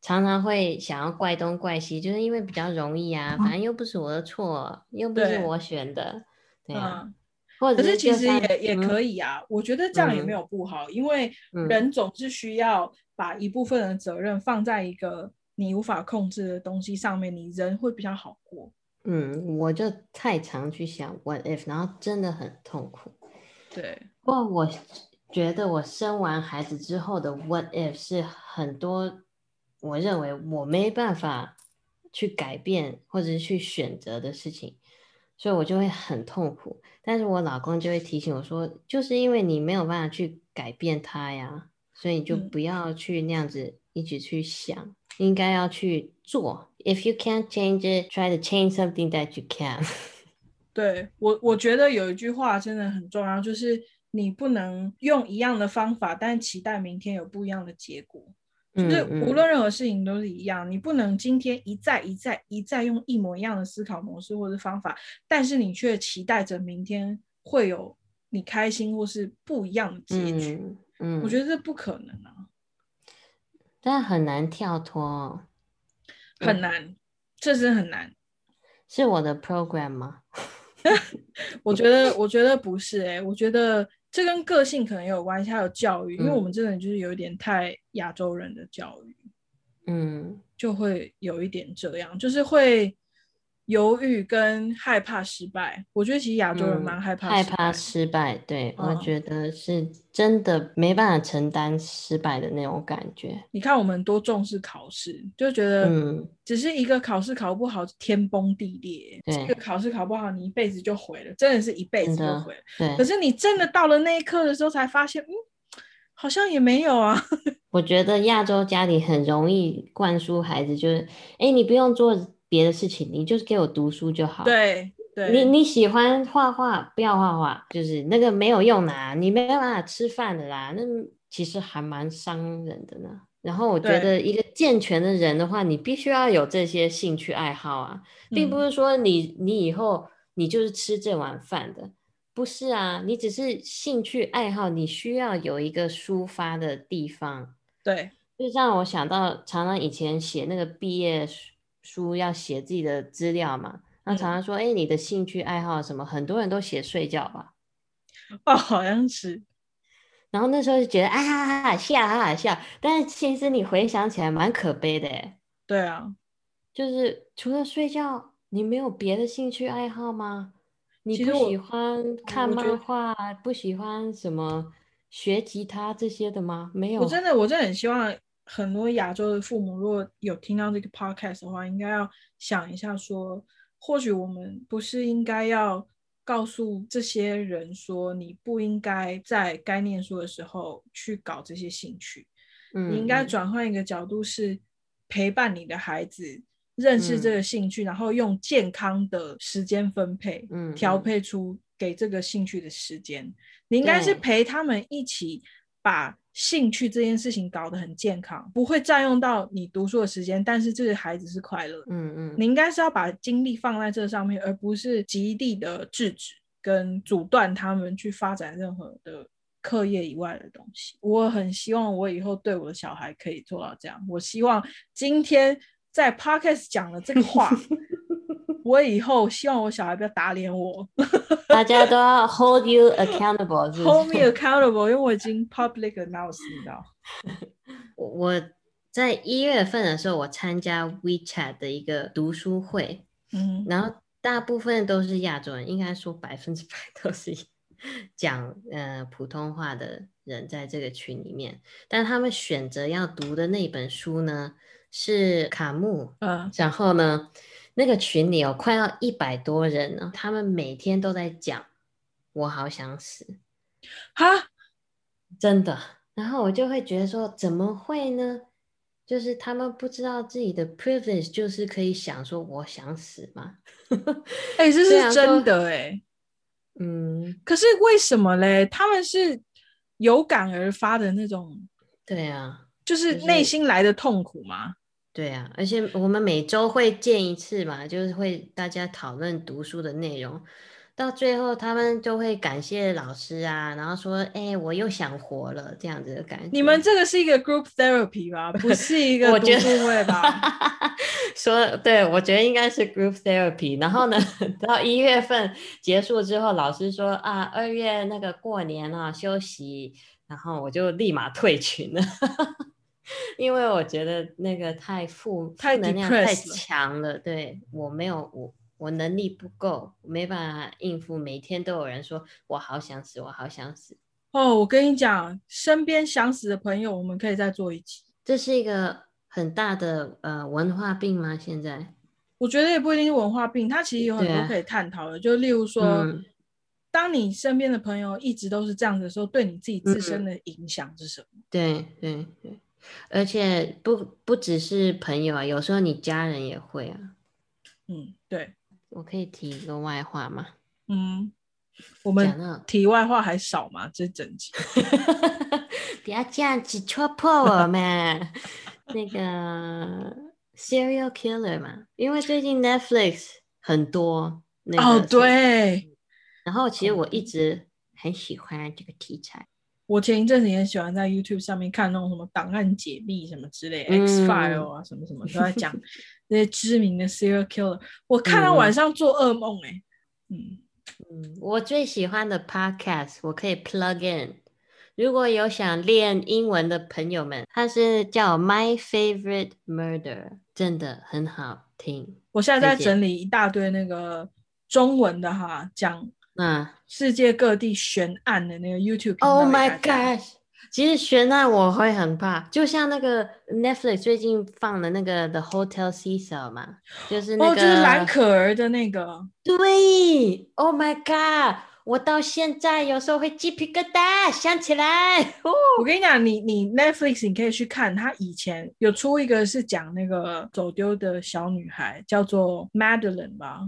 常常会想要怪东怪西，就是因为比较容易啊，反正又不是我的错，又不是我选的，对啊，嗯，或者其实也也嗯可以啊，我觉得这样也没嗯有不好，因为嗯。人总是需要把一部分的责任放在一个你无法控制的东西上面，你人会比较好过。嗯，我就太常去想 what if，然后真的很痛苦。对，不过我觉得我生完孩子之后的 what if 是很多我认为我没办法去改变或者是去选择的事情，所以我就会很痛苦。但是我老公就会提醒我说，就是因为你没有办法去改变他呀，所以你就嗯不要去那样子一直去想，应该要去做 if you can't change it, try to change something that you can。<laughs> 对我，我觉得有一句话真的很重要，就是你不能用一样的方法，但期待明天有不一样的结果。就是嗯无论任何事情都是一样，你不能今天一再一再一再用一模一样的思考模式或者方法，但是你却期待着明天会有你开心或是不一样的结局。嗯嗯，我觉得这不可能啊，但很难跳脱哦。很难，这真的很难。是我的 program 吗？<laughs> 我觉得，我觉得不是哎、我觉得这跟个性可能有关系，还有教育，因为我嗯们真的就是有一点太亚洲人的教育，嗯就会有一点这样，就是会犹豫跟害怕失败。我觉得其实亚洲人嗯蛮害怕害失败怕失败，对、我嗯觉得是真的没办法承担失败的那种感觉。你看我们多重视考试，就觉得嗯只是一个考试考不好天崩地裂，对这个考试考不好你一辈子就毁了，真的是一辈子就毁了。对可，是你真的到了那一刻的时候，才发现，嗯，好像也没有啊。<laughs> 我觉得亚洲家里很容易灌输孩子，就是，哎，你不用做别的事情，你就是给我读书就好。，对对，你你喜欢画画，不要画画，就是那个没有用的、啊，你没办法吃饭的啦。那其实还蛮伤人的呢。然后我觉得一个健全的人的话，你必须要有这些兴趣爱好啊，并不嗯是说你你以后你就是吃这碗饭的，不是啊，你只是兴趣爱好，你需要有一个抒发的地方。对就让我想到，常常以前写那个毕业书书要写自己的资料嘛，那常嗯常说，哎、你的兴趣爱好什么？很多人都写睡觉吧。<laughs> 哦，好像是 <laughs> 然后那时候就觉得啊哈哈哈笑哈哈笑，但是其实你回想起来蛮可悲的哎，对啊。就是除了睡觉，你没有别的兴趣爱好吗？你不喜欢看漫画，不喜欢什么学吉他这些的吗？没有，我真的，我真的很希望很多亚洲的父母，如果有听到这个 podcast 的话，应该要想一下说，或许我们不是应该要告诉这些人说，你不应该在该念书的时候去搞这些兴趣，嗯，你应该嗯转换一个角度，是陪伴你的孩子。认识这嗯个兴趣，然后用健康的时间分配，嗯调嗯配出给这个兴趣的时间。你应该是陪他们一起把兴趣这件事情搞得很健康，不会占用到你读书的时间，但是这个孩子是快乐。嗯嗯，你应该是要把精力放在这上面，而不是极力的制止跟阻断他们去发展任何的课业以外的东西。我很希望我以后对我的小孩可以做到这样。我希望今天在 podcast 讲了这个话，<laughs> 我以后希望我小孩不要打脸我 <laughs> 大家都要 hold you accountable，是不，hold me 是？accountable，因为我已经 public announce，你知道。<laughs> 我我在一月份的时候，我参加 WeChat 的一个读书会，嗯然后大部分都是亚洲人，应该说百分之百都是讲呃普通话的人在这个群里面，但他们选择要读的那本书呢是卡木，嗯然后呢那个群里有快要一百多人呢，他们每天都在讲我好想死，哈，真的。然后我就会觉得说，怎么会呢？就是他们不知道自己的 privilege 就是可以想说我想死吗？<laughs> 哎、这是真的哎、嗯，可是为什么嘞？他们是有感而发的那种，对啊，就是就是内心来的痛苦吗？对啊，而且我们每周会见一次嘛，就是会大家讨论读书的内容，到最后他们就会感谢老师啊，然后说，哎、我又想活了这样子的感觉。你们这个是一个 group therapy 吧，不是一个读我觉得书会吧？<laughs> 说对，我觉得应该是 group therapy。然后呢，<laughs> 到一月份结束之后，老师说啊，二月那个过年啊休息，然后我就立马退群了，因为我觉得那个太负太负能量太强了，对我没有我我能力不够，没办法应付，每天都有人说我好想死，我好想死。哦，我跟你讲，身边想死的朋友，我们可以再做一集。这是一个很大的呃文化病吗？现在？我觉得也不一定是文化病，它其实有很多可以探讨的。就例如说，嗯当你身边的朋友一直都是这样子的时候，对你自己自身的影响是什么？对对对，而且不不只是朋友啊，有时候你家人也会啊。嗯，对，我可以提一个外话吗？嗯，我们题外话还少吗？这整集 <laughs> 不要这样子戳破我们 <laughs> 那个 serial killer 嘛，因为最近 Netflix 很多那哦，对，然后其实我一直很喜欢这个题材，我前一阵子也喜欢在 YouTube 上面看那种什么档案解密什么之类、嗯 X File 啊什么什么，都在讲 <laughs> 那些知名的 serial killer，我看到嗯晚上做噩梦哎、嗯，嗯，我最喜欢的 podcast 我可以 plug in。如果有想练英文的朋友们，它是叫 My Favorite Murder，真的很好听。我现在在整理一大堆那个中文的哈，讲那世界各地悬案的那个 YouTube Oh my gosh！其实悬案我会很怕，就像那个 Netflix 最近放的那个 The Hotel Cecil 嘛，就是那个哦，就是蓝可儿的那个，对，Oh my god！我到现在有时候会鸡皮疙瘩，想起来。哦 <laughs> 我跟你讲，你你 Netflix 你可以去看，他以前有出一个是讲那个走丢的小女孩，叫做 Madeline 吧。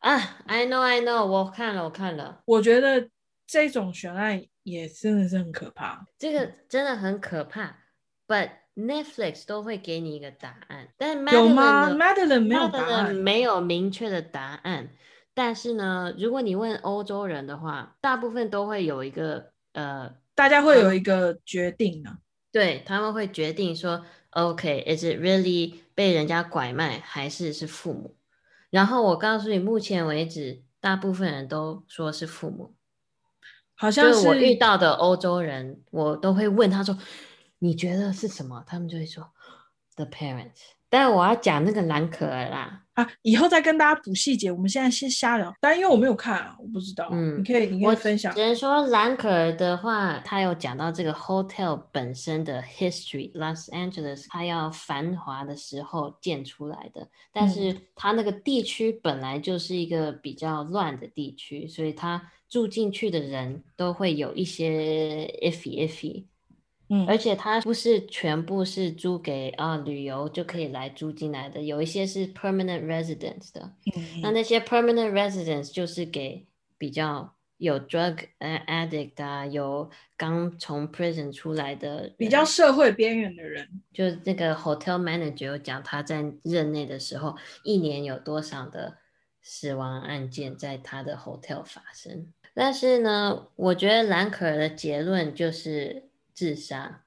啊，I know I know，我看了我看了，我觉得这种悬案也真的是很可怕。这个真的很可怕，But Netflix 都会给你一个答案，但有吗 Madeline 没有答 Madeline 案。没有明确的答案。但是呢，如果你问欧洲人的话，大部分都会有一个呃，大家会有一个决定啊。对他们会决定说，OK，is、it really 被人家拐卖，还是是父母？然后我告诉你，目前为止，大部分人都说是父母。好像是我遇到的欧洲人，我都会问他说：“你觉得是什么？”他们就会说：“the parents。”但我要讲那个蓝可儿啦，啊，以后再跟大家补细节。我们现在先瞎聊，但因为我没有看啊，我不知道。嗯你可以，你可我以分享只。能说蓝可儿的话，他有讲到这个 hotel 本身的 history，Los Angeles 它要繁华的时候建出来的，但嗯是它那个地区本来就是一个比较乱的地区，所以它住进去的人都会有一些 iffy iffy。嗯，而且它不是全部是租给啊旅游就可以来租进来的，有一些是 permanent residence 的。嗯那那些 permanent residence 就是给比较有 drug 呃 addict 啊，有刚从 prison 出来的，比较社会边缘的人，就是那个 hotel manager 有讲他在任内的时候，一年有多少的死亡案件在他的 hotel 发生。但是呢，我觉得兰可儿的结论就是自杀。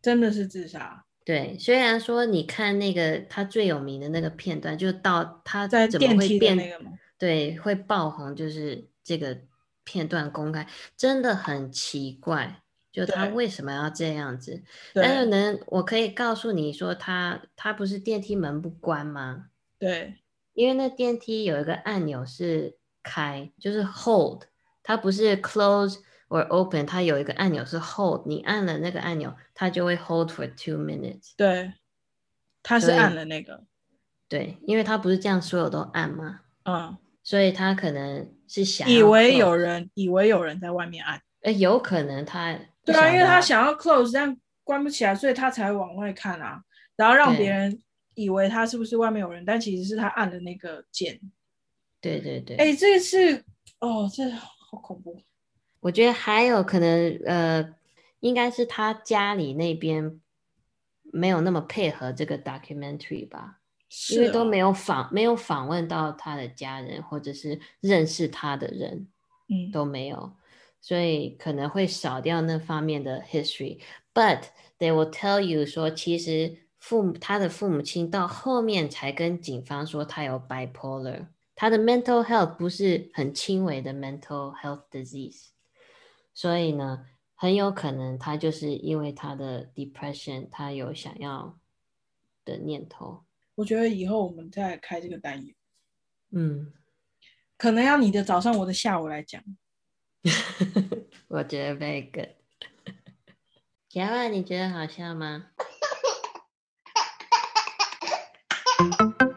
真的是自杀，对，虽然说你看那个他最有名的那个片段，就到他在怎么电梯变那个吗？对会爆红，就是这个片段公开，真的很奇怪，就他为什么要这样子？但是能，我可以告诉你说他，他不是电梯门不关吗？对，因为那电梯有一个按钮是开，就是 hold，它不是 close or open，它有一个按钮是 hold，你按了那个按钮，它就会 hold for two minutes。对，他是按了那个，对，因为它不是这样所有都按吗，嗯，所以他可能是想以为有人，以为有人在外面按，哎，有可能他对啊，因为他想要 close，但关不起来，所以他才往外看啊，然后让别人以为他是不是外面有人，但其实是他按的那个键。对对对，哎，这个是哦，这好恐怖。我觉得还有可能，呃，应该是他家里那边没有那么配合这个 documentary 吧，因为都没有访没有访问到他的家人或者是认识他的人嗯，都没有，所以可能会少掉那方面的 history。But they will tell you 说，其实父母他的父母亲到后面才跟警方说他有 bipolar，他的 mental health 不是很轻微的 mental health disease，所以呢，很有可能他就是因为他的 depression，他有想要的念头。我觉得以后我们再来开这个单元，嗯，可能要你的早上，我的下午来讲。<laughs> 我觉得 very good。<laughs> 杰万，你觉得好笑吗？<laughs>